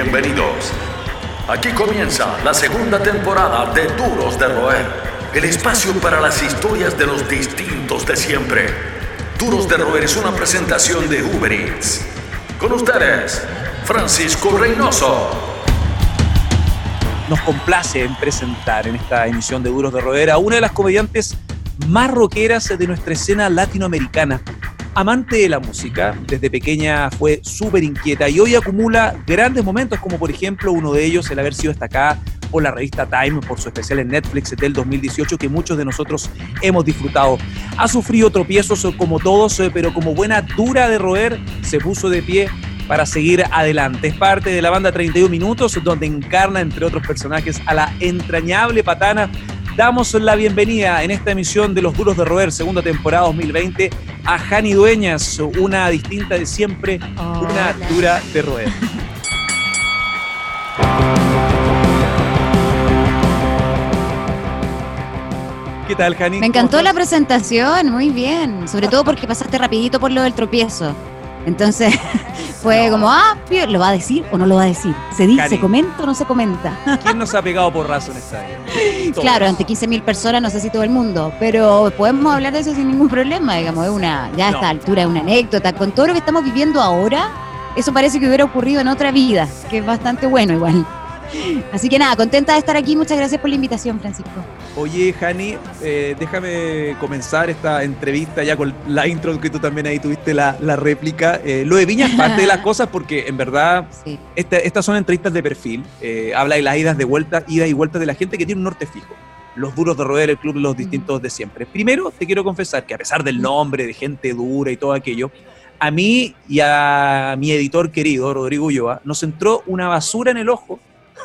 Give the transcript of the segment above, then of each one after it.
Bienvenidos. Aquí comienza la segunda temporada de Duros de Roer, el espacio para las historias de los distintos de siempre. Duros de Roer es una presentación de Uber Eats. Con ustedes, Francisco Reynoso. Nos complace en presentar en esta emisión de Duros de Roer a una de las comediantes más rockeras de nuestra escena latinoamericana amante de la música, desde pequeña fue súper inquieta y hoy acumula grandes momentos, como por ejemplo uno de ellos el haber sido destacada por la revista Time por su especial en Netflix del 2018 que muchos de nosotros hemos disfrutado. Ha sufrido tropiezos como todos, eh, pero como buena dura de roer, se puso de pie para seguir adelante. Es parte de la banda 31 Minutos, donde encarna, entre otros personajes, a la entrañable patana Damos la bienvenida en esta emisión de Los Duros de Roer, segunda temporada 2020, a Jani Dueñas, una distinta de siempre, una dura de roer. ¿Qué tal, Jani? Me encantó la presentación, muy bien. Sobre todo porque pasaste rapidito por lo del tropiezo. Entonces fue como, ah, ¿lo va a decir o no lo va a decir? ¿Se dice, se comenta o no se comenta? ¿Quién nos ha pegado por razón esta Claro, ante 15.000 personas, no sé si todo el mundo, pero podemos hablar de eso sin ningún problema, digamos, es una, ya a esta altura es una anécdota. Con todo lo que estamos viviendo ahora, eso parece que hubiera ocurrido en otra vida, que es bastante bueno igual. Así que nada, contenta de estar aquí. Muchas gracias por la invitación, Francisco. Oye, Jani, eh, déjame comenzar esta entrevista ya con la intro que tú también ahí tuviste la, réplica. Eh, lo de Viña es parte de las cosas porque en verdad estas son entrevistas de perfil. Eh, habla de las idas de vuelta, idas y vueltas de la gente que tiene un norte fijo. Los duros de roer el club, los distintos de siempre. Primero, te quiero confesar que a pesar del nombre, de gente dura y todo aquello, a mí y a mi editor querido, Rodrigo Ulloa, nos entró una basura en el ojo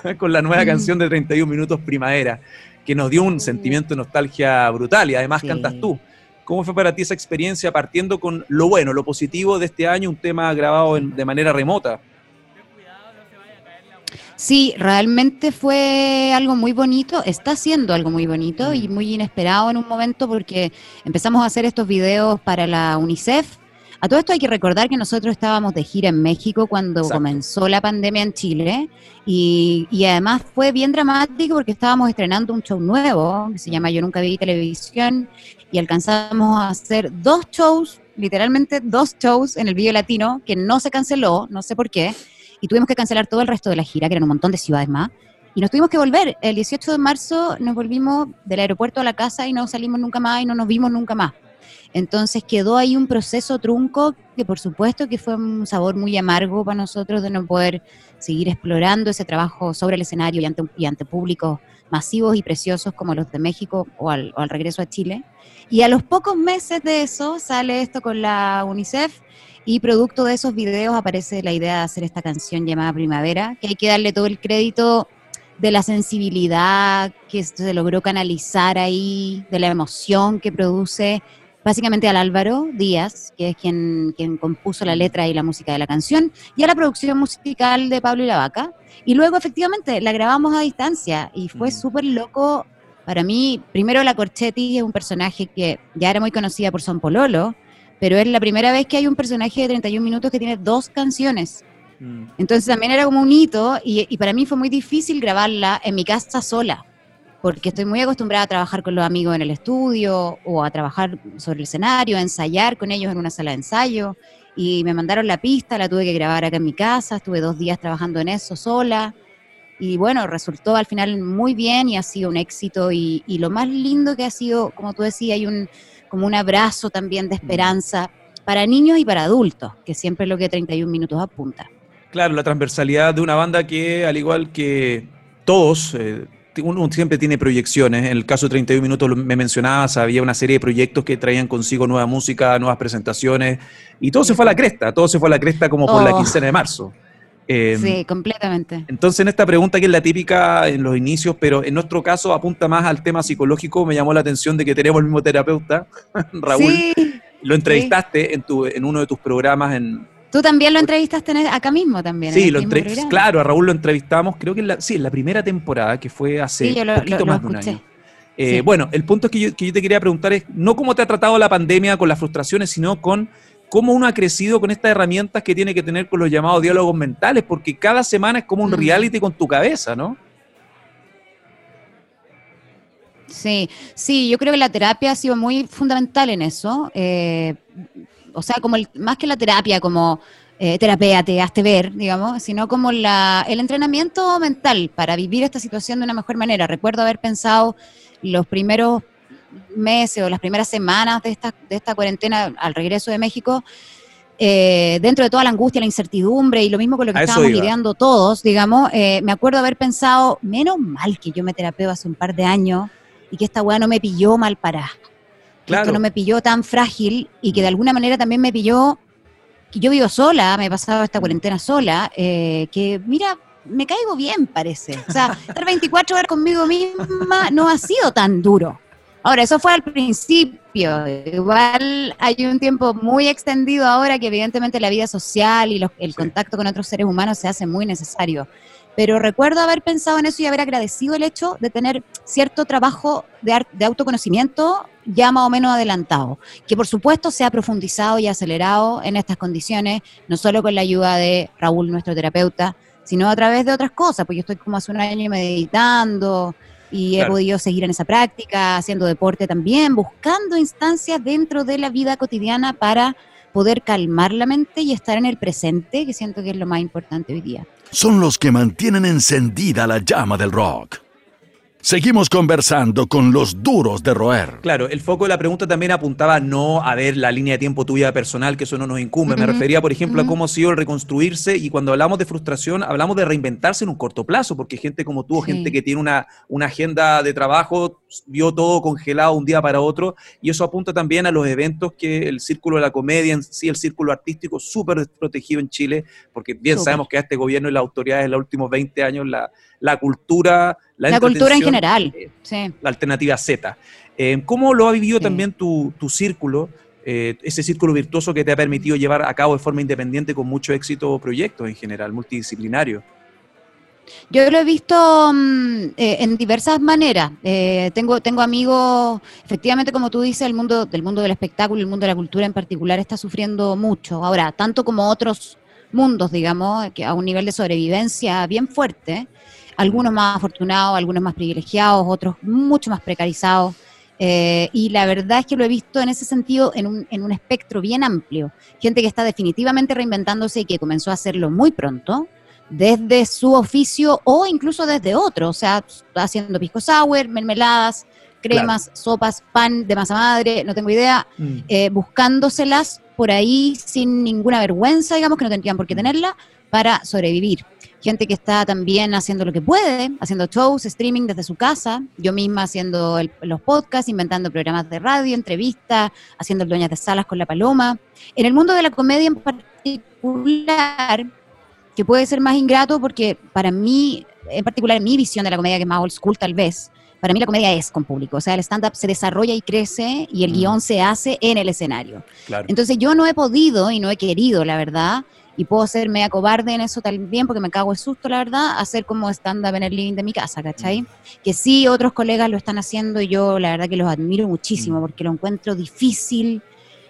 con la nueva canción de 31 minutos primavera, que nos dio un sentimiento de nostalgia brutal y además cantas tú. ¿Cómo fue para ti esa experiencia partiendo con lo bueno, lo positivo de este año, un tema grabado de manera remota? Sí, realmente fue algo muy bonito, está siendo algo muy bonito y muy inesperado en un momento porque empezamos a hacer estos videos para la UNICEF a todo esto hay que recordar que nosotros estábamos de gira en México cuando comenzó la pandemia en Chile y, además fue bien dramático porque estábamos estrenando un show nuevo que se llama Yo Nunca Vi Televisión y alcanzamos a hacer dos shows, literalmente dos shows en el video latino que no se canceló, no sé por qué, y tuvimos que cancelar todo el resto de la gira, que eran un montón de ciudades más. Y nos tuvimos que volver. El 18 de marzo nos volvimos del aeropuerto a la casa y no salimos nunca más y no nos vimos nunca más. Entonces quedó ahí un proceso trunco que por supuesto que fue un sabor muy amargo para nosotros de no poder seguir explorando ese trabajo sobre el escenario y ante, públicos masivos y preciosos como los de México o al, regreso a Chile. Y a los pocos meses de eso sale esto con la UNICEF y producto de esos videos aparece la idea de hacer esta canción llamada Primavera, que hay que darle todo el crédito de la sensibilidad que se logró canalizar ahí, de la emoción que produce básicamente al Álvaro Díaz, que es quien, quien compuso la letra y la música de la canción, y a la producción musical de Pablo y la Vaca. Y luego efectivamente la grabamos a distancia y fue súper loco. Para mí, primero la Corchetti es un personaje que ya era muy conocida por Son Pololo, pero es la primera vez que hay un personaje de 31 minutos que tiene dos canciones. Mm. Entonces también era como un hito y, y para mí fue muy difícil grabarla en mi casa sola porque estoy muy acostumbrada a trabajar con los amigos en el estudio o a trabajar sobre el escenario, a ensayar con ellos en una sala de ensayo. Y me mandaron la pista, la tuve que grabar acá en mi casa, estuve dos días trabajando en eso sola. Y bueno, resultó al final muy bien y ha sido un éxito. Y, lo más lindo que ha sido, como tú decías, hay un, como un abrazo también de esperanza para niños y para adultos, que siempre es lo que 31 minutos apunta. Claro, la transversalidad de una banda que, al igual que todos, eh, uno siempre tiene proyecciones. En el caso de 31 Minutos me mencionabas, había una serie de proyectos que traían consigo nueva música, nuevas presentaciones, y todo se fue a la cresta, todo se fue a la cresta como por la oh. quincena de marzo. Em, sí, completamente. Entonces, en esta pregunta que es la típica en los inicios, pero en nuestro caso apunta más al tema psicológico, me llamó la atención de que tenemos el mismo terapeuta, Raúl. Sí, lo entrevistaste en, tu, en uno de tus programas en, Tú también lo entrevistaste acá mismo también. Sí, lo claro, a Raúl lo entrevistamos, creo que en la, sí, en la primera temporada, que fue hace un poquito más de un año. Eh, bueno, el punto es que yo, te quería preguntar es, no cómo te ha tratado la pandemia con las frustraciones, sino con cómo uno ha crecido con estas herramientas que tiene que tener con los llamados diálogos mentales, porque cada semana es como un mm. reality con tu cabeza, ¿no? Sí, sí, yo creo que la terapia ha sido muy fundamental en eso. Eh, o sea, como más que la terapia, como eh, te hazte ver, digamos, sino como la, el entrenamiento mental para vivir esta situación de una mejor manera. Recuerdo haber pensado los primeros meses o las primeras semanas de esta, de esta cuarentena al regreso de México, eh, dentro de toda la angustia, la incertidumbre y lo mismo con lo que estábamos lidiando todos, digamos, eh, me acuerdo haber pensado, menos mal que yo me terapeo hace un par de años y que esta weá no me pilló mal Que no me pilló tan frágil y que de alguna manera también me pilló que yo vivo sola, me he pasado esta cuarentena sola, eh, que mira, me caigo bien, parece. O sea, estar 24 horas conmigo misma no ha sido tan duro. Ahora, eso fue al principio. Igual hay un tiempo muy extendido ahora que evidentemente la vida social y el contacto con otros seres humanos se hace muy necesario. Pero recuerdo haber pensado en eso y haber agradecido el hecho de tener cierto trabajo de, de autoconocimiento ya más o menos adelantado, que por supuesto se ha profundizado y acelerado en estas condiciones, no solo con la ayuda de Raúl, nuestro terapeuta, sino a través de otras cosas, porque yo estoy como hace un año meditando, y he podido seguir en esa práctica, haciendo deporte también, buscando instancias dentro de la vida cotidiana para poder calmar la mente y estar en el presente, que siento que es lo más importante hoy día. Son los que mantienen encendida la llama del rock. Seguimos conversando con los duros de roer. Claro, el foco de la pregunta también apuntaba no a ver la línea de tiempo tuya personal, que eso no nos incumbe. Me refería, por ejemplo, a cómo ha sido el reconstruirse y cuando hablamos de frustración, hablamos de reinventarse en un corto plazo, porque gente como tú, gente que tiene una, una agenda de trabajo, vio todo congelado un día para otro y eso apunta también a los eventos que el círculo de la comedia, en sí el círculo artístico, súper protegido en Chile, porque bien sabemos que a este gobierno y las autoridades en los últimos 20 años la la cultura, la, cultura en general, eh, la alternativa Z. Eh, ¿Cómo lo ha vivido también tu, círculo, eh, ese círculo virtuoso que te ha permitido llevar a cabo de forma independiente con mucho éxito proyectos en general, multidisciplinarios? Yo lo he visto mm, en diversas maneras. tengo, tengo amigos, efectivamente, como tú dices, el mundo del mundo del espectáculo, el mundo de la cultura en particular está sufriendo mucho. Ahora, tanto como otros mundos, digamos, que a un nivel de sobrevivencia bien fuerte algunos más afortunados, algunos más privilegiados, otros mucho más precarizados. Eh, y la verdad es que lo he visto en ese sentido en un, en un espectro bien amplio. Gente que está definitivamente reinventándose y que comenzó a hacerlo muy pronto, desde su oficio o incluso desde otro, o sea, haciendo pisco sour, mermeladas, cremas, sopas, pan de masa madre, no tengo idea, mm. eh, buscándoselas por ahí sin ninguna vergüenza, digamos, que no tendrían por qué mm. tenerla, para sobrevivir gente que está también haciendo lo que puede, haciendo shows, streaming desde su casa, yo misma haciendo los podcasts, inventando programas de radio, entrevistas, haciendo dueñas de salas con la paloma. En el mundo de la comedia en particular, que puede ser más ingrato porque para mí, en particular mi visión de la comedia, que es más old school tal vez, para mí la comedia es con público, o sea, el stand-up se desarrolla y crece y el mm. guion se hace en el escenario. Entonces yo no he podido y no he querido, la verdad, y puedo ser media cobarde en eso también porque me cago de susto, la verdad, hacer como stand-up en el living de mi casa, ¿cachai? Mm. Que sí, otros colegas lo están haciendo y yo la verdad que los admiro muchísimo mm. porque lo encuentro difícil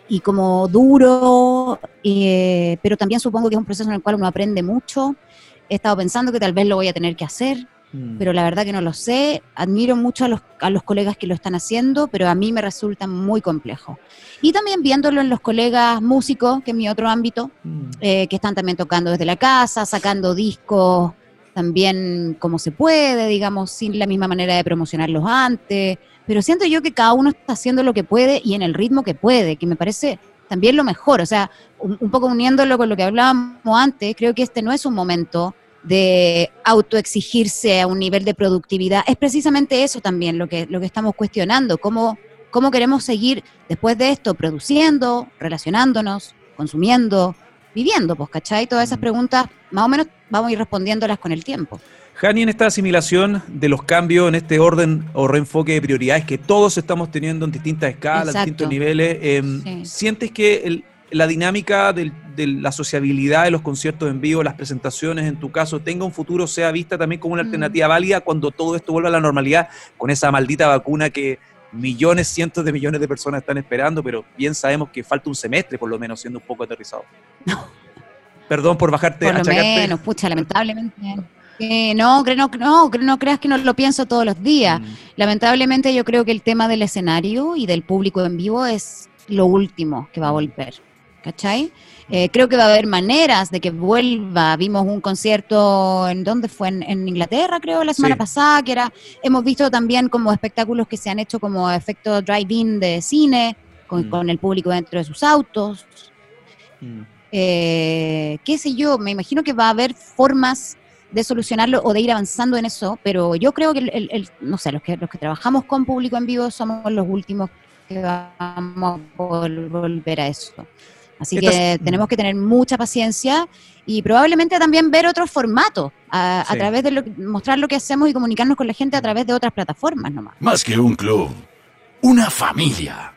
y como duro, eh, pero también supongo que es un proceso en el cual uno aprende mucho. He estado pensando que tal vez lo voy a tener que hacer, Mm. pero la verdad que no lo sé. Admiro mucho a los, a los colegas que lo están haciendo, pero a mí me resulta muy complejo. Y también viéndolo en los colegas músicos, que es mi otro ámbito, mm. eh, que están también tocando desde la casa, sacando discos también como se puede, digamos, sin la misma manera de promocionarlos antes. Pero siento yo que cada uno está haciendo lo que puede y en el ritmo que puede, que me parece también lo mejor. O sea, un poco uniéndolo con lo que hablábamos antes, creo que este no es un momento de autoexigirse a un nivel de productividad. Es precisamente eso también lo que, lo que estamos cuestionando, cómo, cómo queremos seguir después de esto produciendo, relacionándonos, consumiendo, viviendo, pues, ¿cachai? Todas esas mm. preguntas, más o menos vamos a ir respondiéndolas con el tiempo. Jani, en esta asimilación de los cambios, en este orden o reenfoque de prioridades que todos estamos teniendo en distintas escalas, distintos niveles, em, ¿sientes que el, la dinámica de la sociabilidad de los conciertos en vivo, las presentaciones, en tu caso, tenga un futuro, sea vista también como una mm. alternativa válida cuando todo esto vuelva a la normalidad con esa maldita vacuna que millones, cientos de millones de personas están esperando, pero bien sabemos que falta un semestre, por lo menos, siendo un poco aterrizado. Perdón por bajarte. Por lo menos, pucha, lamentablemente. no, no, no, no creas que no lo pienso todos los días. Mm. Lamentablemente yo creo que el tema del escenario y del público en vivo es lo último que va a volver. ¿Cachai? Eh, creo que va a haber maneras de que vuelva. Vimos un concierto en dónde fue en, Inglaterra, creo, la semana pasada, que era. Hemos visto también como espectáculos que se han hecho como efecto drive-in de cine, con, mm. el público dentro de sus autos. Mm. Eh, qué sé yo, me imagino que va a haber formas de solucionarlo o de ir avanzando en eso, pero yo creo que, el, no sé, los que, los que trabajamos con público en vivo somos los últimos que vamos a volver a eso. Así que tenemos que tener mucha paciencia y probablemente también ver otros formatos a, través de lo, mostrar lo que hacemos y comunicarnos con la gente a través de otras plataformas nomás. Más que un club, una familia.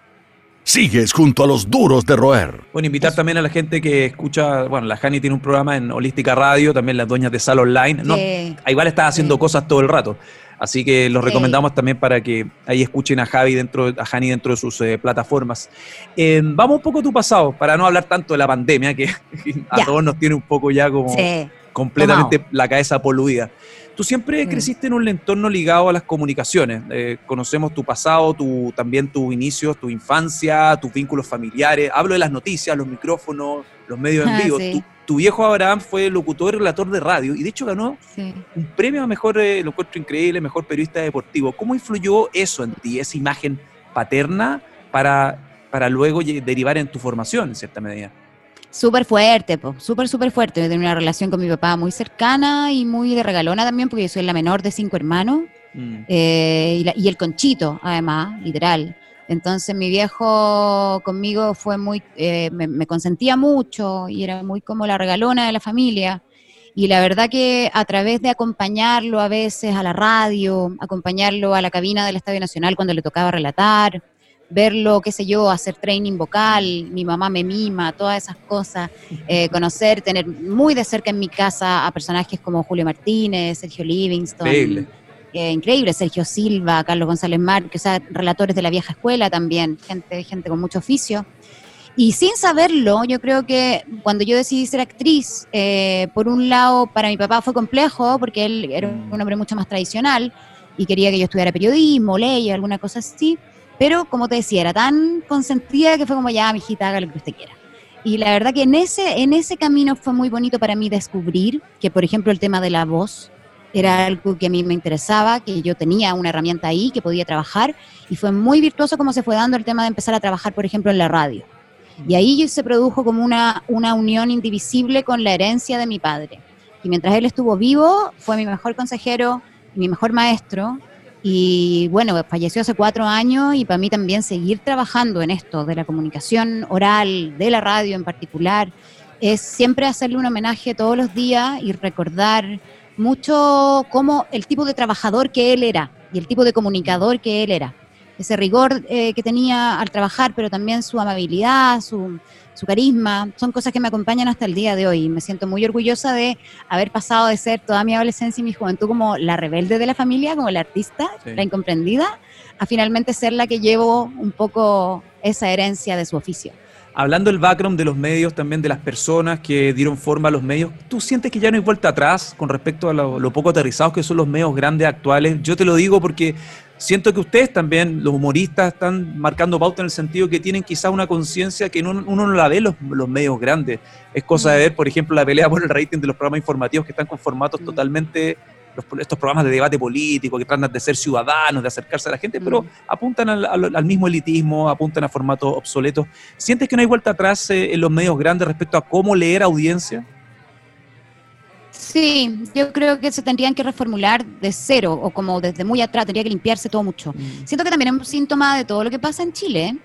Sigues junto a los duros de roer. Bueno, invitar también a la gente que escucha, bueno, la Jani tiene un programa en Holística Radio, también las dueñas de Sala Online. No, igual está haciendo cosas todo el rato. Así que los recomendamos también para que ahí escuchen a Javi dentro, a Jani dentro de sus eh, plataformas. Eh, vamos un poco a tu pasado, para no hablar tanto de la pandemia, que a todos nos tiene un poco ya como completamente la cabeza poluida. Tú siempre mm. creciste en un entorno ligado a las comunicaciones. Eh, conocemos tu pasado, tu, también tus inicios, tu infancia, tus vínculos familiares. Hablo de las noticias, los micrófonos, los medios en ah, vivo. Tu, viejo Abraham fue locutor y relator de radio y de hecho ganó un premio a mejor, eh, lo encuentro increíble, mejor periodista deportivo. ¿Cómo influyó eso en ti, esa imagen paterna, para, para luego derivar en tu formación en cierta medida? Súper fuerte, súper, súper fuerte. Yo tengo una relación con mi papá muy cercana y muy de regalona también, porque yo soy la menor de cinco hermanos. Mm. Eh, y, el conchito, además, literal. Entonces mi viejo conmigo fue muy, eh, me, consentía mucho y era muy como la regalona de la familia. Y la verdad que a través de acompañarlo a veces a la radio, acompañarlo a la cabina del Estadio Nacional cuando le tocaba relatar, verlo, qué sé yo, hacer training vocal, mi mamá me mima, todas esas cosas, eh, conocer, tener muy de cerca en mi casa a personajes como Julio Martínez, Sergio Livingston. Eh, increíble, Sergio Silva, Carlos González Mar, que sea, relatores de la vieja escuela también, gente, gente con mucho oficio. Y sin saberlo, yo creo que cuando yo decidí ser actriz, eh, por un lado, para mi papá fue complejo, porque él era un hombre mucho más tradicional y quería que yo estudiara periodismo, leyes, alguna cosa así. Pero como te decía, era tan consentida que fue como ya, mijita, haga lo que usted quiera. Y la verdad que en ese, en ese camino fue muy bonito para mí descubrir que, por ejemplo, el tema de la voz era algo que a mí me interesaba, que yo tenía una herramienta ahí que podía trabajar y fue muy virtuoso como se fue dando el tema de empezar a trabajar, por ejemplo, en la radio. Y ahí se produjo como una, una unión indivisible con la herencia de mi padre. Y mientras él estuvo vivo, fue mi mejor consejero, mi mejor maestro, y bueno, falleció hace cuatro años y para mí también seguir trabajando en esto de la comunicación oral, de la radio en particular, es siempre hacerle un homenaje todos los días y recordar mucho cómo el tipo de trabajador que él era y el tipo de comunicador que él era. Ese rigor eh, que tenía al trabajar, pero también su amabilidad, su, su carisma, son cosas que me acompañan hasta el día de hoy. Me siento muy orgullosa de haber pasado de ser toda mi adolescencia y mi juventud como la rebelde de la familia, como la artista, la incomprendida, a finalmente ser la que llevo un poco esa herencia de su oficio. Hablando del background de los medios, también de las personas que dieron forma a los medios, ¿tú sientes que ya no hay vuelta atrás con respecto a lo, lo poco aterrizados que son los medios grandes actuales? Yo te lo digo porque siento que ustedes también, los humoristas, están marcando pauta en el sentido que tienen quizá una conciencia que uno, no la ve los, los medios grandes. Es cosa de ver, por ejemplo, la pelea por el rating de los programas informativos que están con formatos totalmente, estos programas de debate político, que tratan de ser ciudadanos, de acercarse a la gente, pero apuntan al, mismo elitismo, apuntan a formatos obsoletos. ¿Sientes que no hay vuelta atrás eh, en los medios grandes respecto a cómo leer audiencia? Sí, yo creo que se tendrían que reformular de cero o como desde muy atrás, tendría que limpiarse todo mucho. Mm. Siento que también es un síntoma de todo lo que pasa en Chile.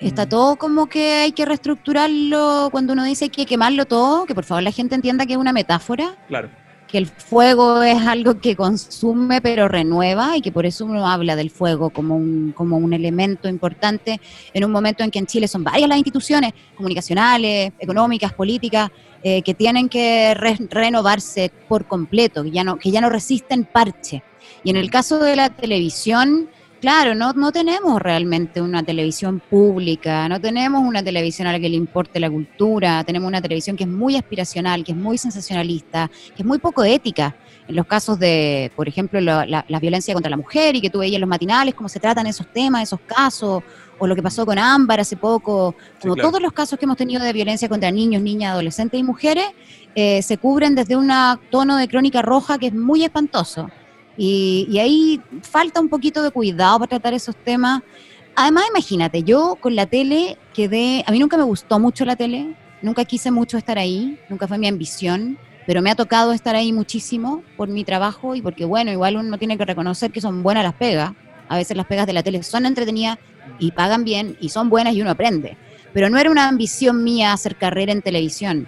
Está mm. todo como que hay que reestructurarlo cuando uno dice que hay que quemarlo todo, que por favor la gente entienda que es una metáfora. Claro. Que el fuego es algo que consume pero renueva y que por eso uno habla del fuego como un, como un elemento importante en un momento en que en Chile son varias las instituciones comunicacionales, económicas, políticas, eh, que tienen que renovarse por completo, que ya, no, que ya no resisten parche. Y en el caso de la televisión, claro, no, no tenemos realmente una televisión pública, no tenemos una televisión a la que le importe la cultura, tenemos una televisión que es muy aspiracional, que es muy sensacionalista, que es muy poco ética. En los casos de, por ejemplo, la, la violencia contra la mujer y que tú veías en los matinales cómo se tratan esos temas, esos casos, o lo que pasó con Ámbar hace poco, como todos los casos que hemos tenido de violencia contra niños, niñas, adolescentes y mujeres, eh, se cubren desde un tono de crónica roja que es muy espantoso. Y, ahí falta un poquito de cuidado para tratar esos temas. Además, imagínate, yo con la tele quedé, a mí nunca me gustó mucho la tele, nunca quise mucho estar ahí, nunca fue mi ambición, pero me ha tocado estar ahí muchísimo por mi trabajo y porque, bueno, igual uno tiene que reconocer que son buenas las pegas. A veces las pegas de la tele son entretenidas y pagan bien y son buenas y uno aprende. Pero no era una ambición mía hacer carrera en televisión.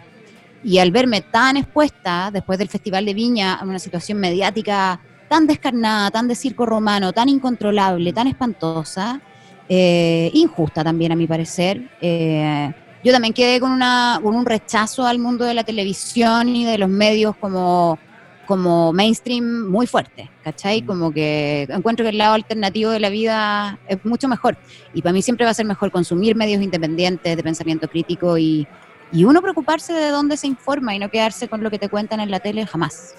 Y al verme tan expuesta después del Festival de Viña a una situación mediática tan descarnada, tan de circo romano, tan incontrolable, tan espantosa, eh, injusta también a mi parecer, eh, yo también quedé con, una, con un rechazo al mundo de la televisión y de los medios como como mainstream muy fuerte, ¿cachai? Mm. Como que encuentro que el lado alternativo de la vida es mucho mejor. Y para mí siempre va a ser mejor consumir medios independientes de pensamiento crítico y, y uno preocuparse de dónde se informa y no quedarse con lo que te cuentan en la tele jamás.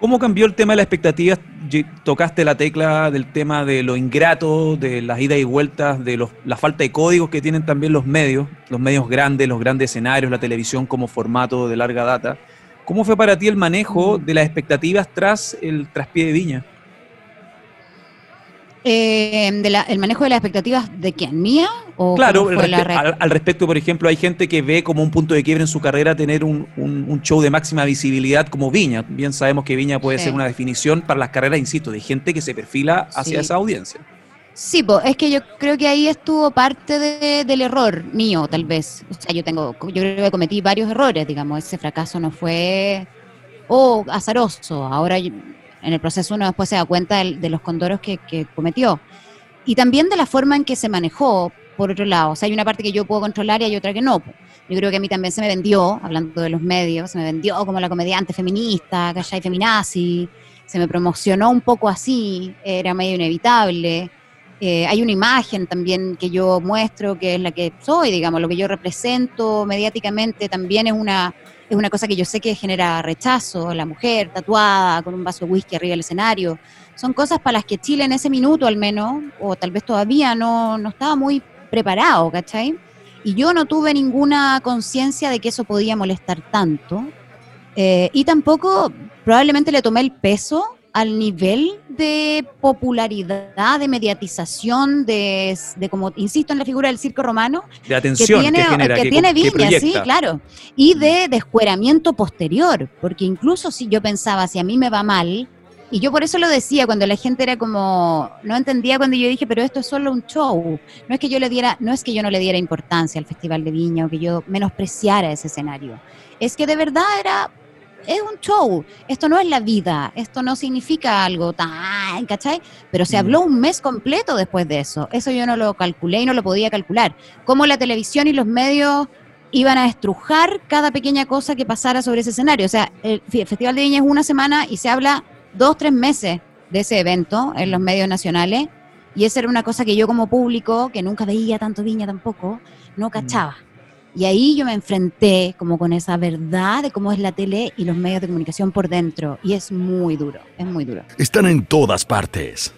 ¿Cómo cambió el tema de las expectativas? Tocaste la tecla del tema de lo ingrato, de las idas y vueltas, de los, la falta de códigos que tienen también los medios, los medios grandes, los grandes escenarios, la televisión como formato de larga data. ¿Cómo fue para ti el manejo de las expectativas tras el traspié de Viña? Eh, ¿El manejo de las expectativas de quién? ¿Mía? O claro, al, respecto, por ejemplo, hay gente que ve como un punto de quiebre en su carrera tener un, show de máxima visibilidad como Viña. Bien sabemos que Viña puede ser una definición para las carreras, insisto, de gente que se perfila hacia esa audiencia. Sí, es que yo creo que ahí estuvo parte del error mío, tal vez. O sea, yo tengo, yo creo que cometí varios errores, digamos, ese fracaso no fue, oh, azaroso. Ahora en el proceso uno después se da cuenta de, los condoros que, cometió. Y también de la forma en que se manejó, por otro lado. O sea, hay una parte que yo puedo controlar y hay otra que no. Yo creo que a mí también se me vendió, hablando de los medios, se me vendió como la comediante feminista, ¿cachai? Feminazi. Se me promocionó un poco así, era medio inevitable. Eh, hay una imagen también que yo muestro, que es la que soy, digamos, lo que yo represento mediáticamente también es una, es una cosa que yo sé que genera rechazo, la mujer tatuada con un vaso de whisky arriba del escenario. Son cosas para las que Chile en ese minuto al menos, o tal vez todavía no, no estaba muy preparado, ¿cachai? Y yo no tuve ninguna conciencia de que eso podía molestar tanto. Eh, y tampoco probablemente le tomé el peso al nivel de popularidad, de mediatización, de, como, insisto, en la figura del circo romano, de atención que tiene, que, tiene Viña, sí, claro, y de descueramiento posterior, porque incluso si yo pensaba, si a mí me va mal, y yo por eso lo decía cuando la gente era como, no entendía cuando yo dije, pero esto es solo un show. No es que yo le diera, no es que yo no le diera importancia al Festival de Viña o que yo menospreciara ese escenario. Es que de verdad era es un show, esto no es la vida, esto no significa algo tan, ¿cachai? Pero se mm. habló un mes completo después de eso, eso yo no lo calculé y no lo podía calcular. Cómo la televisión y los medios iban a estrujar cada pequeña cosa que pasara sobre ese escenario. O sea, el Festival de Viña es una semana y se habla dos, tres meses de ese evento en los medios nacionales. Y esa era una cosa que yo como público, que nunca veía tanto Viña tampoco, no mm. cachaba. Y ahí yo me enfrenté como con esa verdad de cómo es la tele y los medios de comunicación por dentro. Y es muy duro, es muy duro. Están en todas partes.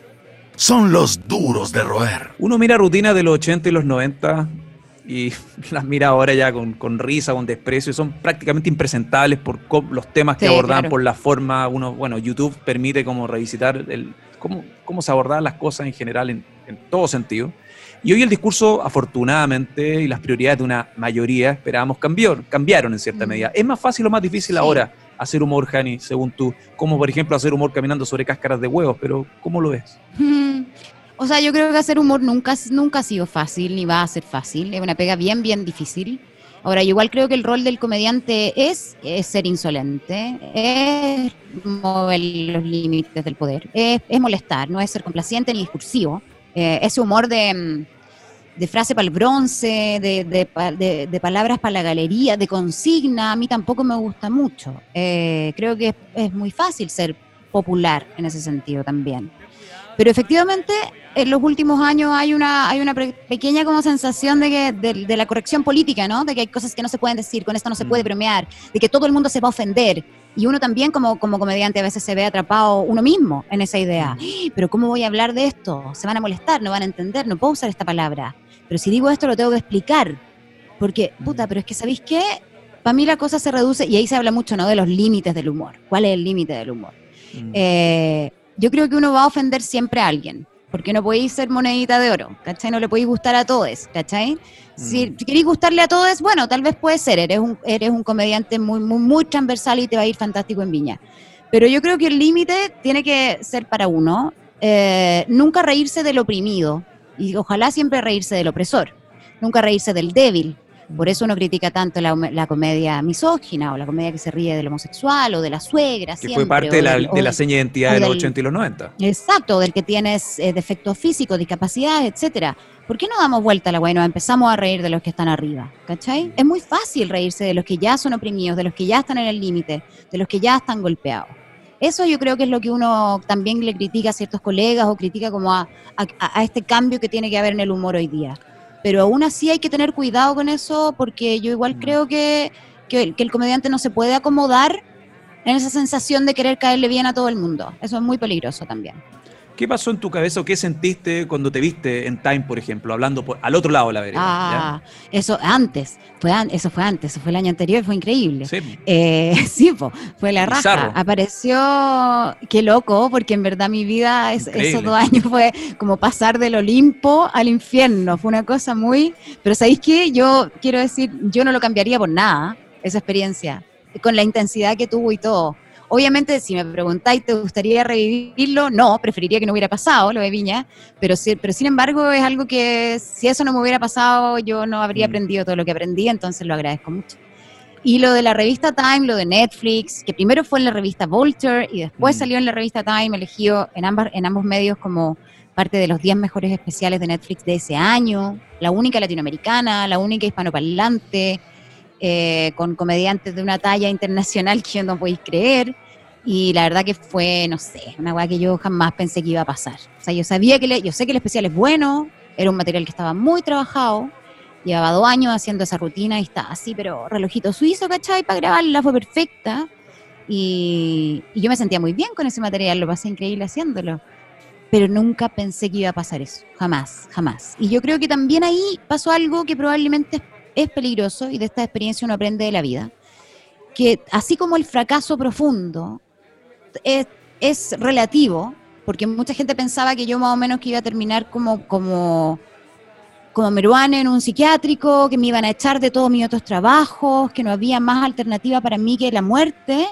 Son los duros de roer. Uno mira rutinas de los 80 y los 90 y las mira ahora ya con, con risa, con desprecio, son prácticamente impresentables por los temas que abordan, por la forma, uno, bueno, YouTube permite como revisitar el, cómo, cómo se abordan las cosas en general en, en todo sentido. Y hoy el discurso, afortunadamente, y las prioridades de una mayoría, esperábamos, cambió, cambiaron en cierta mm. medida. ¿Es más fácil o más difícil ahora hacer humor, Jani, según tú? Como, por ejemplo, hacer humor caminando sobre cáscaras de huevos, pero ¿cómo lo ves? O sea, yo creo que hacer humor nunca, nunca ha sido fácil, ni va a ser fácil. Es una pega bien, bien difícil. Ahora, igual creo que el rol del comediante es, ser insolente, es mover los límites del poder, es, es molestar, no es ser complaciente ni discursivo. Eh, ese humor de, frase para el bronce, de, de, palabras para la galería, de consigna, a mí tampoco me gusta mucho. Eh, creo que es, muy fácil ser popular en ese sentido también. Pero efectivamente, en los últimos años hay una, hay una pequeña como sensación de, que, de, la corrección política, ¿no? De que hay cosas que no se pueden decir, con esto no se puede premiar, mm. de que todo el mundo se va a ofender. Y uno también como, como comediante a veces se ve atrapado uno mismo en esa idea. Mm. Pero ¿cómo voy a hablar de esto? Se van a molestar, no van a entender, no puedo usar esta palabra. Pero si digo esto lo tengo que explicar. Porque, puta, pero es que ¿sabéis qué? Para mí la cosa se reduce, y ahí se habla mucho, ¿no? De los límites del humor. ¿Cuál es el límite del humor? Mm. Eh, yo creo que uno va a ofender siempre a alguien, porque no podéis ser monedita de oro, ¿cachai? No le podéis gustar a todos, ¿cachai? Si, mm. queréis gustarle a todos, bueno, tal vez puede ser, eres un, eres un comediante muy, muy, muy transversal y te va a ir fantástico en Viña. Pero yo creo que el límite tiene que ser para uno, eh, nunca reírse del oprimido, y ojalá siempre reírse del opresor, nunca reírse del débil, por eso uno critica tanto la, comedia misógina o la comedia que se ríe del homosexual o de la suegra. Que fue parte de la, de la seña de identidad de los 80 y los 90. Exacto, del que tienes eh, defectos físicos, discapacidades, etcétera. ¿Por qué no damos vuelta a la buena? Empezamos a reír de los que están arriba, ¿cachai? Es muy fácil reírse de los que ya son oprimidos, de los que ya están en el límite, de los que ya están golpeados. Eso yo creo que es lo que uno también le critica a ciertos colegas o critica como a, a este cambio que tiene que haber en el humor hoy día pero aún así hay que tener cuidado con eso porque yo igual mm. creo que, que, el comediante no se puede acomodar en esa sensación de querer caerle bien a todo el mundo. Eso es muy peligroso también. ¿Qué pasó en tu cabeza o qué sentiste cuando te viste en Time, por ejemplo, hablando al otro lado de la vereda? Ah, eso antes, fue eso fue antes, eso fue el año anterior, fue increíble. Sí, eh, sí fue la raza. Apareció, qué loco, porque en verdad mi vida esos dos años fue como pasar del Olimpo al infierno, fue una cosa muy... Pero ¿sabéis qué? Yo quiero decir, yo no lo cambiaría por nada, esa experiencia, con la intensidad que tuvo y todo Obviamente, si me preguntáis, ¿te gustaría revivirlo? No, preferiría que no hubiera pasado lo de Viña, pero, pero sin embargo es algo que si eso no me hubiera pasado, yo no habría mm. aprendido todo lo que aprendí, entonces lo agradezco mucho. Y lo de la revista Time, lo de Netflix, que primero fue en la revista Vulture y después mm. salió en la revista Time, elegido en, ambas, en ambos medios como parte de los 10 mejores especiales de Netflix de ese año, la única latinoamericana, la única hispanoparlante, eh, con comediantes de una talla internacional que no podéis creer. Y la verdad que fue, no sé, una weá que yo jamás pensé que iba a pasar. O sea, yo sabía que, yo sé que el especial es bueno, era un material que estaba muy trabajado, llevaba dos años haciendo esa rutina y estaba así, pero relojito suizo, ¿cachai? Para grabarla fue perfecta. Y, y, yo me sentía muy bien con ese material, lo pasé increíble haciéndolo. Pero nunca pensé que iba a pasar eso, jamás, jamás. Y yo creo que también ahí pasó algo que probablemente peligroso y de esta experiencia uno aprende de la vida, que así como el fracaso profundo es, relativo, porque mucha gente pensaba que yo más o menos que iba a terminar como, como, como meruane en un psiquiátrico, que me iban a echar de todos mis otros trabajos, que no había más alternativa para mí que la muerte.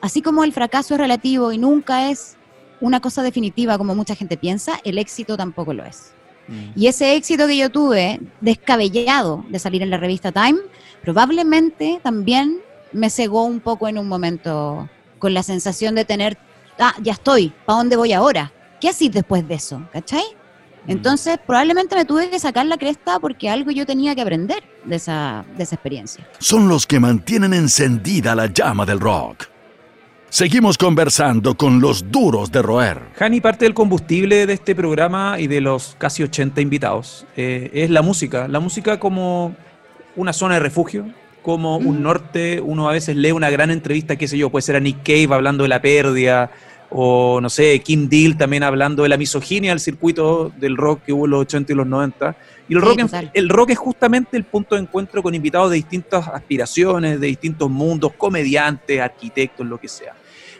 Así como el fracaso es relativo y nunca es una cosa definitiva como mucha gente piensa, el éxito tampoco lo es. Mm. Y ese éxito que yo tuve, descabellado de salir en la revista Time, probablemente también me cegó un poco en un momento con la sensación de tener, ah, ya estoy, ¿para dónde voy ahora? ¿Qué haces después de eso? ¿Cachai? Mm. Entonces, probablemente me tuve que sacar la cresta porque algo yo tenía que aprender de esa, de esa experiencia. Son los que mantienen encendida la llama del rock. Seguimos conversando con los duros de roer. Hani, parte del combustible de este programa y de los casi 80 invitados eh, es la música. La música como una zona de refugio, como un mm. norte. Uno a veces lee una gran entrevista, qué sé yo, puede ser a Nick Cave hablando de la pérdida, o no sé, Kim Deal también hablando de la misoginia del circuito del rock que hubo en los 80 y los 90. Y el, rock, el rock es justamente el punto de encuentro con invitados de distintas aspiraciones, de distintos mundos, comediantes, arquitectos, lo que sea.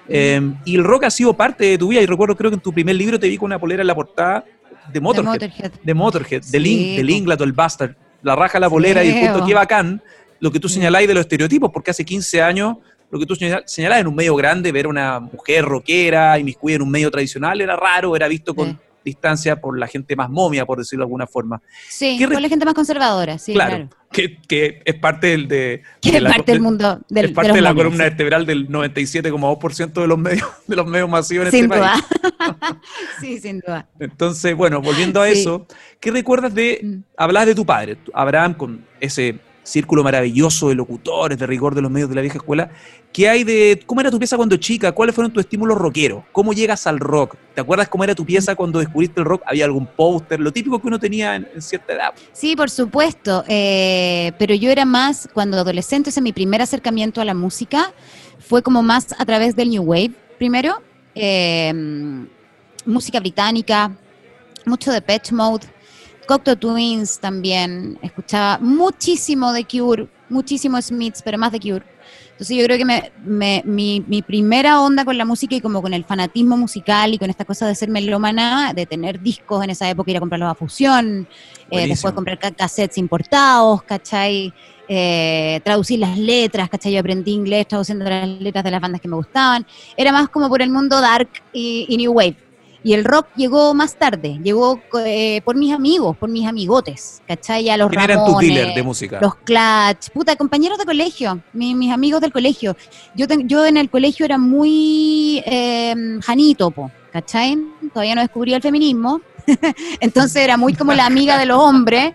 Em, y el rock ha sido parte de tu vida. Y recuerdo, creo que en tu primer libro te vi con una polera en la portada de Motorhead. De Motorhead, de, Link, de el Bastard. La raja la polera y el punto que bacán lo que tú señaláis de los estereotipos, porque hace 15 años lo que tú señalás en un medio grande, ver a una mujer rockera, inmiscuida en un medio tradicional, era raro, era visto con distancia por la gente más momia, por decirlo de alguna forma. Sí, por la gente más conservadora, sí. Claro, Que, es parte del de, es parte del mundo del, Es parte de, la columna vertebral del 97,2% de los medios de los medios masivos en sin este duda. sí, sin duda. Entonces, bueno, volviendo a eso, ¿qué recuerdas de, mm. hablas de tu padre, Abraham, con ese círculo maravilloso de locutores, de rigor de los medios de la vieja escuela. ¿Qué hay de cómo era tu pieza cuando chica? ¿Cuáles fueron tus estímulos rockeros? ¿Cómo llegas al rock? ¿Te acuerdas cómo era tu pieza cuando descubriste el rock? ¿Había algún póster? Lo típico que uno tenía en, cierta edad. Sí, por supuesto. Eh, pero yo era más, cuando adolescente, ese mi primer acercamiento a la música fue como más a través del New Wave, primero. Eh, música británica, mucho de Patch Mode, Cocteau Twins también, escuchaba muchísimo de Cure, muchísimo Smiths, pero más de Cure. Entonces yo creo que me, mi, mi, primera onda con la música y como con el fanatismo musical y con esta cosa de ser melómana, de tener discos en esa época, ir a comprarlos a fusión, eh, después comprar cassettes importados, ¿cachai? Eh, traducir las letras, ¿cachai? Yo aprendí inglés traduciendo las letras de las bandas que me gustaban. Era más como por el mundo dark y New Wave. Y el rock llegó más tarde, llegó eh, por mis amigos, por mis amigotes, ¿cachai? A los ¿Quién eran tu dealer de música? Los Clutch, puta, compañeros de colegio, mis amigos del colegio. Yo, yo en el colegio era muy eh, janito, po, ¿cachai? Todavía no descubría el feminismo, entonces era muy como la amiga de los hombres.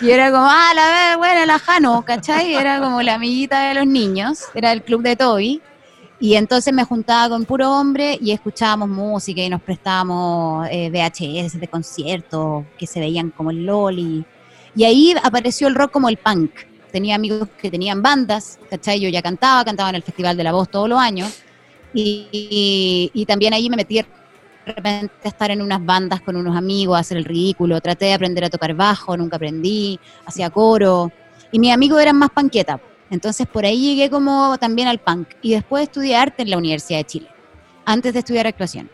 Y era como, ah, la vez, buena, la Jano, ¿cachai? Era como la amiguita de los niños, era el club de Toby. Y entonces me juntaba con puro hombre y escuchábamos música y nos prestábamos eh, VHS de conciertos que se veían como el Loli. Y ahí apareció el rock como el punk. Tenía amigos que tenían bandas, ¿cachai? Yo ya cantaba, cantaba en el Festival de la Voz todos los años. Y, y, también ahí me metí de repente a estar en unas bandas con unos amigos, a hacer el ridículo. Traté de aprender a tocar bajo, nunca aprendí, hacía coro. Y mis amigos eran más panqueta entonces por ahí llegué como también al punk y después estudié arte en la Universidad de Chile, antes de estudiar actuación.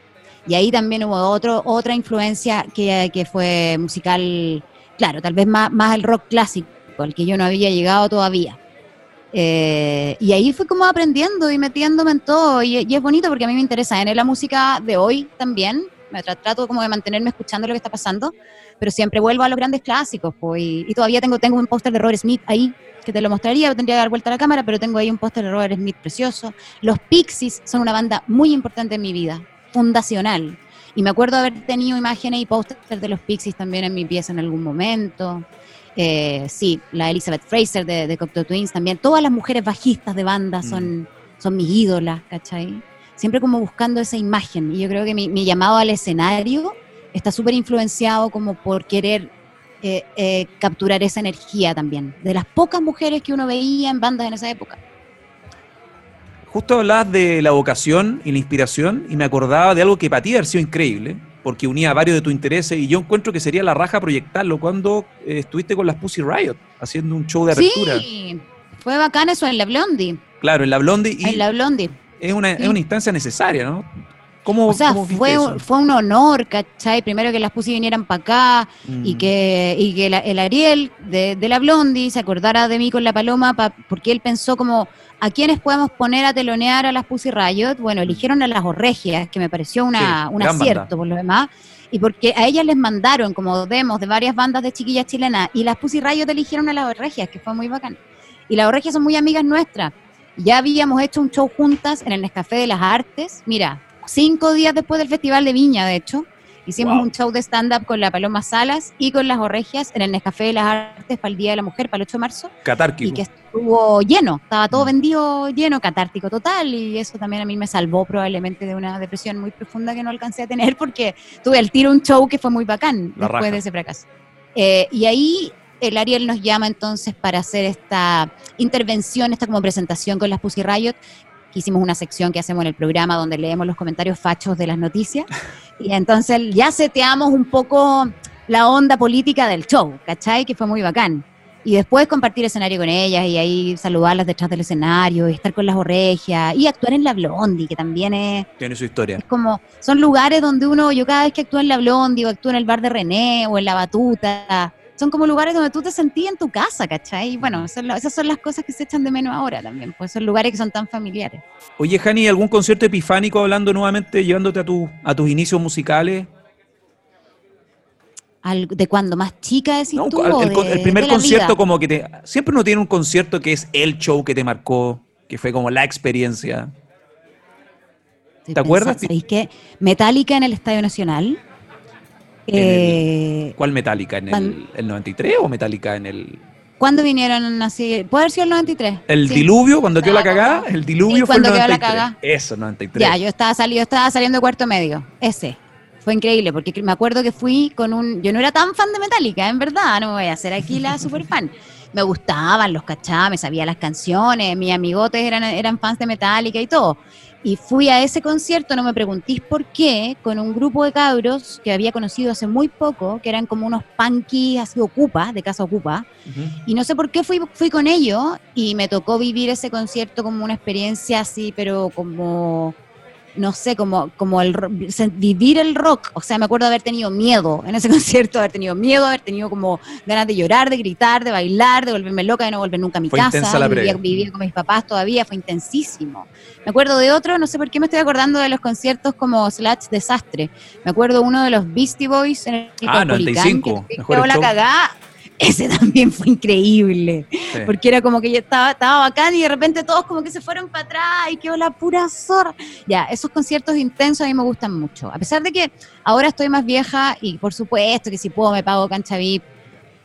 Y ahí también hubo otro, otra influencia que, que fue musical, claro, tal vez más, más el rock clásico, al que yo no había llegado todavía. Eh, y ahí fui como aprendiendo y metiéndome en todo. Y, es bonito porque a mí me interesa en la música de hoy también. Me trato como de mantenerme escuchando lo que está pasando, pero siempre vuelvo a los grandes clásicos. Pues, y, y, todavía tengo, tengo un póster de Robert Smith ahí que te lo mostraría, tendría que dar vuelta a la cámara, pero tengo ahí un póster de Robert Smith precioso. Los Pixies son una banda muy importante en mi vida, fundacional. Y me acuerdo haber tenido imágenes y pósteres de los Pixies también en mi pieza en algún momento. Eh, sí, la Elizabeth Fraser de, de Cocteau Twins también. Todas las mujeres bajistas de banda mm. son, son mis ídolas, ¿cachai? Siempre como buscando esa imagen. Y yo creo que mi, mi llamado al escenario está súper influenciado como por querer eh, eh, capturar esa energía también, de las pocas mujeres que uno veía en bandas en esa época. Justo hablabas de la vocación y la inspiración y me acordaba de algo que para ti ha sido increíble, porque unía varios de tus intereses y yo encuentro que sería la raja proyectarlo cuando eh, estuviste con las Pussy Riot haciendo un show de apertura. Sí, fue bacán eso en la Blondie. Claro, en la Blondie. en la Blondie. Es una, es una instancia necesaria, ¿no? ¿Cómo, o sea, fue, fue un honor, ¿cachai? Primero que las Pussy vinieran para acá y mm. que, y que el Ariel de, la Blondie se acordara de mí con la Paloma porque él pensó como, ¿a quiénes podemos poner a telonear a las Pussy Riot? Bueno, mm. eligieron a las Orregias, que me pareció una, un acierto por lo demás. Y porque a ellas les mandaron como demos de varias bandas de chiquillas chilenas y las Pussy Riot eligieron a las Orregias, que fue muy bacán. Y las Orregias son muy amigas nuestras. Ya habíamos hecho un show juntas en el Nescafé de las Artes. Mira, cinco días después del Festival de Viña, de hecho. Hicimos un show de stand-up con la Paloma Salas y con las Orregias en el Nescafé de las Artes para el Día de la Mujer, para el 8 de marzo. Catártico. Y que estuvo lleno, estaba todo mm. vendido lleno, catártico total. Y eso también a mí me salvó probablemente de una depresión muy profunda que no alcancé a tener porque tuve al tiro un show que fue muy bacán después de ese fracaso. Eh, y ahí el Ariel nos llama entonces para hacer esta intervención, esta como presentación con las Pussy Riot, hicimos una sección que hacemos en el programa donde leemos los comentarios fachos de las noticias. Y entonces ya seteamos un poco la onda política del show, ¿cachai? Que fue muy bacán. Y después compartir escenario con ellas y ahí saludarlas detrás del escenario y estar con las orregias y actuar en la Blondie, que también es... Tiene su historia. Es como, son lugares donde uno, yo cada vez que actúo en la Blondie o actúo en el bar de René o en la Batuta, son como lugares donde tú te sentías en tu casa, ¿cachai? Y bueno, esas son las cosas que se echan de menos ahora también, pues son lugares que son tan familiares. Oye, Jani, ¿algún concierto epifánico hablando nuevamente, llevándote a, tu, a tus inicios musicales? ¿De cuando ¿Más chica decís tú? El, primer concierto como que te... Siempre uno tiene un concierto que es el show que te marcó, que fue como la experiencia. ¿Te acuerdas? ¿Sabéis que Metallica en el Estadio Nacional? Eh, ¿Cuál Metallica? ¿En el, 93 o Metallica en el...? ¿Cuándo vinieron así? ¿Puede haber sido el 93? El Sí. diluvio, cuando quedó la cagada, el diluvio Sí, fue el cuando quedó la 93. cagada. Eso, 93. Ya, yo estaba, saliendo, estaba saliendo de cuarto medio. Ese. Fue increíble, porque me acuerdo que fui con un... Yo no era tan fan de Metallica, en verdad, no me voy a hacer aquí la super fan. Me gustaban, los cachaba, me sabía las canciones, mis amigotes eran, eran fans de Metallica y todo. Y fui a ese concierto, no me preguntéis por qué, con un grupo de cabros que había conocido hace muy poco, que eran como unos punkies así ocupa, de casa ocupa. Y no sé por qué fui, fui con ellos y me tocó vivir ese concierto como una experiencia así, pero como, no sé, como, como el, vivir el rock. O sea, me acuerdo de haber tenido miedo en ese concierto, haber tenido miedo, haber tenido como ganas de llorar, de gritar, de bailar, de volverme loca, de no volver nunca a mi Fue casa. la vivía, con mis papás todavía, fue intensísimo. Me acuerdo de otro, no sé por qué me estoy acordando de los conciertos como Slash Desastre. Me acuerdo uno de los Beastie Boys en el Ah, Caupolicán, 95, que mejor quedó la show. Ese también fue increíble Sí. porque era como que yo estaba, estaba bacán y de repente todos como que se fueron para atrás y quedó la pura zorra. Ya, esos conciertos intensos a mí me gustan mucho. A pesar de que ahora estoy más vieja y por supuesto que si puedo me pago cancha VIP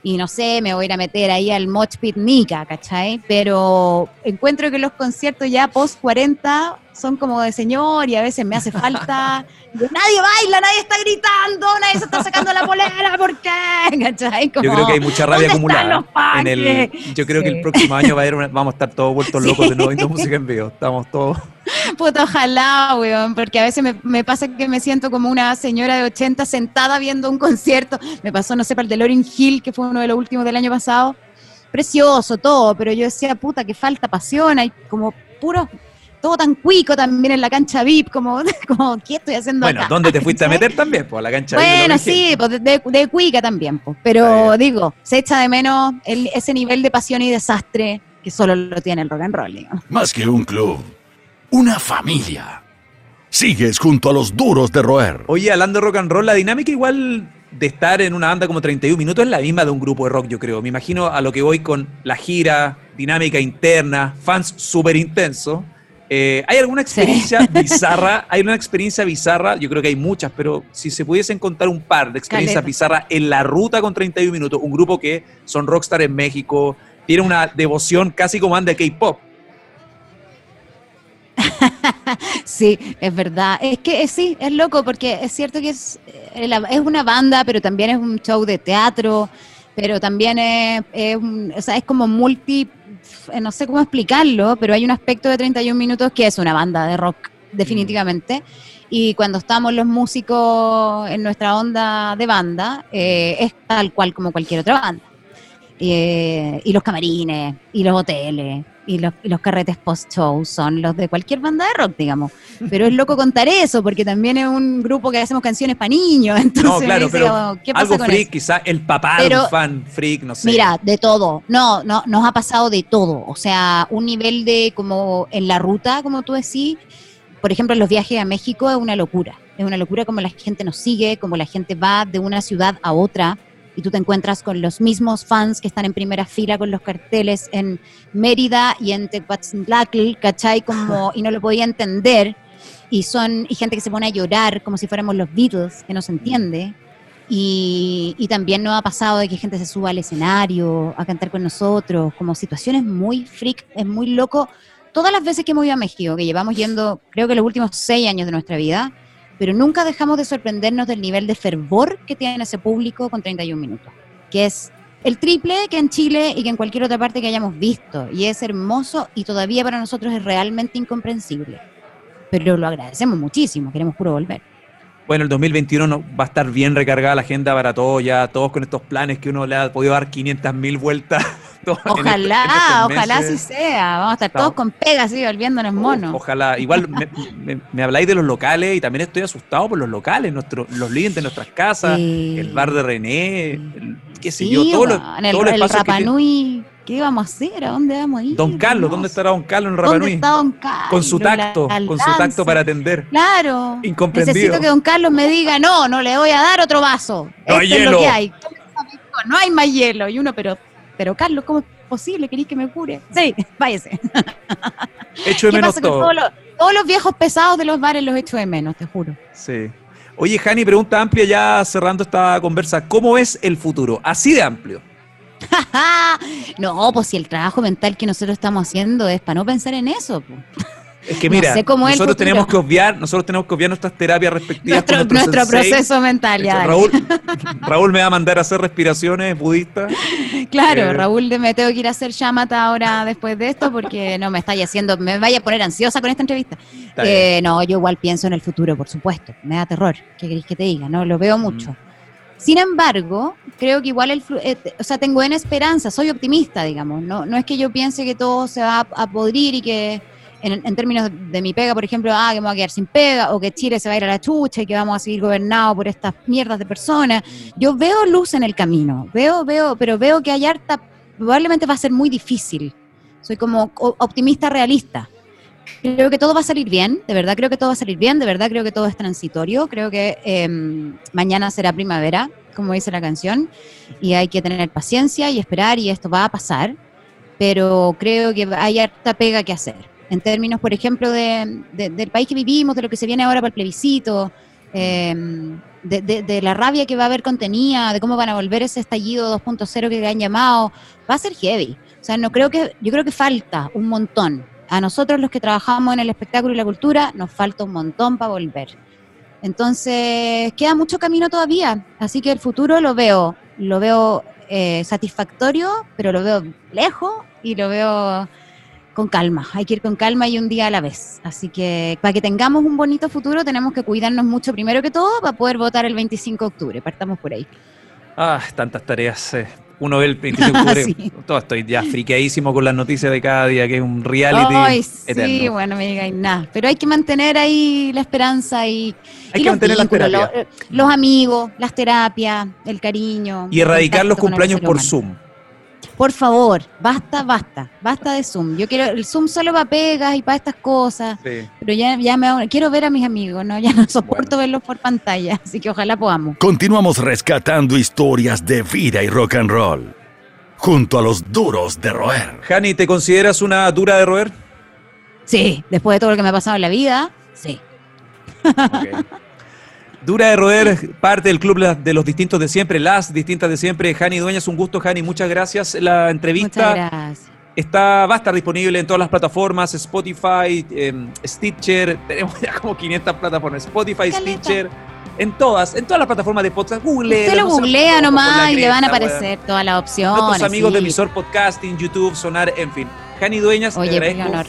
y no sé, me voy a ir a meter ahí al Moch Pit Nica, ¿cachai? Pero encuentro que los conciertos ya post 40 son como de señor y a veces me hace falta. Nadie baila, nadie está gritando, nadie se está sacando la polera, ¿por qué? ¿Cachai? Yo creo que hay mucha rabia ¿dónde están acumulada. los En el, yo creo que el próximo año va a haber una- vamos a estar todos vueltos Sí. locos de nuevo viendo música en vivo. Estamos todos. Puta, ojalá, weón, porque a veces me, me pasa que me siento como una señora de 80 sentada viendo un concierto. Me pasó, no sé, para el de Lauryn Hill, que fue uno de los últimos del año pasado. Precioso todo, pero yo decía, puta, que falta pasión, hay como puro, todo tan cuico también en la cancha VIP, como, como ¿qué estoy haciendo Bueno, acá? ¿dónde te fuiste a meter también? Pues a la cancha. Bueno, Lauryn Hill. sí, pues de, de- de cuica también, pues. pero digo, se echa de menos el- ese nivel de pasión y desastre que solo lo tiene el rock and roll. digamos. Más que un club, una familia. Sigues junto a los duros de roer. Oye, hablando de rock and roll, la dinámica igual de estar en una banda como 31 minutos es la misma de un grupo de rock, yo creo. Me imagino a lo que voy con la gira, dinámica interna, fans súper intensos. Eh, ¿Hay alguna Sí. experiencia bizarra? ¿Hay una experiencia bizarra? Yo creo que hay muchas, pero si se pudiesen contar un par de experiencias bizarras en la ruta con 31 minutos, un grupo que son rockstar en México, tiene una devoción casi como banda de K-pop. Sí, es verdad. Es que eh, sí, es loco porque es cierto que es, eh, es una banda, pero también es un show de teatro, pero también es, es o sea, es como multi, eh, no sé cómo explicarlo, pero hay un aspecto de 31 minutos que es una banda de rock, definitivamente. Y cuando estamos los músicos en nuestra onda de banda, eh, es tal cual como cualquier otra banda. Eh, y los camarines, y los hoteles, y los, y los carretes post-show son los de cualquier banda de rock, digamos. Pero es loco contar eso, porque también es un grupo que hacemos canciones para niños. Entonces, No, me claro, dice, pero ¿qué pasa algo con freak, quizás el papá de Pero- un fan freak, no sé. Mira, de todo. No, no, nos ha pasado de todo. O sea, un nivel de como en la ruta, como tú decís, por ejemplo, los viajes a México es una locura. Es una locura como la gente nos sigue, como la gente va de una ciudad a otra y tú te encuentras con los mismos fans que están en primera fila con los carteles en Mérida y en Tecuatzintlacle, ¿cachai? Como, y no lo podía entender. Y son y gente que se pone a llorar como si fuéramos los Beatles, que no se entiende. Y, y también nos ha pasado de que gente se suba al escenario a cantar con nosotros, como situaciones muy freak, es muy loco. Todas las veces que hemos ido a México, que llevamos yendo, creo que los últimos seis años de nuestra vida, pero nunca dejamos de sorprendernos del nivel de fervor que tiene ese público con 31 minutos, que es el triple que en Chile y que en cualquier otra parte que hayamos visto. Y es hermoso y todavía para nosotros es realmente incomprensible. Pero lo agradecemos muchísimo, queremos puro volver. Bueno, el 2021 no- va a estar bien recargada la agenda para todos, ya todos con estos planes que uno le ha podido dar 500 mil vueltas. en este- Ojalá, en estos ojalá así sea. Vamos a estar Estamos- todos con pegas, así, volviéndonos monos. Ojalá. Igual me, me- me habláis de los locales y también estoy asustado por los locales, nuestro, los living de nuestras casas, Sí. el bar de René, el- qué sé Sí, yo, todos los, weón, el, Rapanui, ¿qué vamos a hacer? ¿A dónde vamos a ir? Don Carlos, ¿dónde estará Don Carlos en ¿Dónde Rapanui? está Don Carlos? Con su tacto, la con su tacto para atender. Claro. Incomprendido. Necesito que Don Carlos me diga, no, no le voy a dar otro vaso. No hay es hielo. lo que hay. No hay más hielo. Y uno, pero, pero Carlos, ¿cómo es posible? ¿Queréis que me cure? Sí, váyase. Echo de ¿Qué menos todo. todos los, todos los viejos pesados de los bares los echo de menos, te juro. Sí. Oye, Jani, pregunta amplia ya cerrando esta conversa. ¿Cómo es el futuro? Así de amplio. no, pues si el trabajo mental que nosotros estamos haciendo es para no pensar en eso. Es que mira, nosotros tenemos que obviar, nosotros tenemos que obviar nuestras terapias respectivas. Nuestro, proceso mental, ya. Raúl, Raúl me va a mandar a hacer respiraciones budistas. Claro, eh, Raúl, me tengo que ir a hacer llamata ahora después de esto porque no me está haciendo, me vaya a poner ansiosa con esta entrevista. Eh, no, yo igual pienso en el futuro, por supuesto. Me da terror. ¿Qué queréis que te diga? No, lo veo mm. mucho. Sin embargo, creo que igual el, eh, o sea, tengo en esperanza, soy optimista, digamos. No, no es que yo piense que todo se va a podrir y que en, términos de mi pega, por ejemplo, ah, que me voy a quedar sin pega, o que Chile se va a ir a la chucha y que vamos a seguir gobernados por estas mierdas de personas. Yo veo luz en el camino, veo, veo, pero veo que hay harta, probablemente va a ser muy difícil. Soy como optimista realista. Creo que todo va a salir bien, de verdad creo que todo va a salir bien, de verdad creo que todo es transitorio, creo que em, mañana será primavera, como dice la canción, y hay que tener paciencia y esperar y esto va a pasar, pero creo que hay harta pega que hacer en términos, por ejemplo, de, del país que vivimos, de lo que se viene ahora para el plebiscito, em, de, la rabia que va a haber contenida, de cómo van a volver ese estallido 2.0 que han llamado, va a ser heavy. O sea, no creo que, yo creo que falta un montón. A nosotros los que trabajamos en el espectáculo y la cultura, nos falta un montón para volver. Entonces, queda mucho camino todavía, así que el futuro lo veo, lo veo eh, satisfactorio, pero lo veo lejos y lo veo con calma, hay que ir con calma y un día a la vez. Así que para que tengamos un bonito futuro tenemos que cuidarnos mucho primero que todo para poder votar el 25 de octubre. Partamos por ahí. Ah, tantas tareas. Eh. Uno ve el 25 de octubre. Todo estoy ya friqueadísimo con las noticias de cada día, que es un reality. Ay, sí, bueno, me digáis nada. Pero hay que mantener ahí la esperanza y, hay que mantener la los, los, amigos, las terapias, el cariño. Y erradicar los cumpleaños por Zoom. Por favor, basta, basta, basta de Zoom. Yo quiero el Zoom solo para pegas y para estas cosas. Pero ya, ya me quiero ver a mis amigos, ¿no? Ya no soporto verlos por pantalla, así que ojalá podamos. Continuamos rescatando historias de vida y rock and roll. Junto a los duros de roer. Jani, ¿te consideras una dura de roer? Sí, después de todo lo que me ha pasado en la vida, sí. Dura de roer, parte del club de los distintos de siempre, las distintas de siempre. Jani Dueñas, un gusto, Jani, muchas gracias. La entrevista gracias. Está, va a estar disponible en todas las plataformas, Spotify, em, Stitcher, tenemos ya como 500 plataformas, Spotify, Stitcher, en todas, en todas las plataformas de podcast, Google. Usted lo googlea nomás y le van a aparecer todas las opciones. Nuestros amigos de Visor Podcasting, YouTube, Sonar, en fin. Jani Dueñas, Oye, te Honor.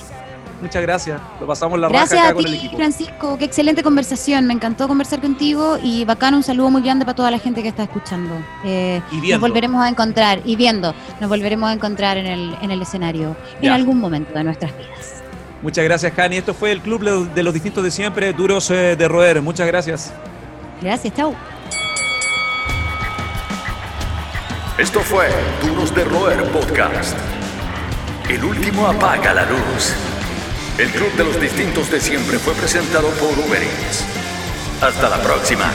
Muchas gracias. Lo pasamos la gracias raja acá con el equipo. Francisco. Qué excelente conversación. Me encantó conversar contigo y bacán. Un saludo muy grande para toda la gente que está escuchando. Eh, y Nos volveremos a encontrar y viendo. Nos volveremos a encontrar en el, en el escenario en algún momento de nuestras vidas. Muchas gracias, Jani. Esto fue el Club de los Distintos de Siempre, Duros eh, de Roer. Muchas gracias. Gracias, chau. Esto fue Duros de Roer Podcast. El último apaga la luz. El Club de los Distintos de Siempre fue presentado por Uber Hasta la próxima.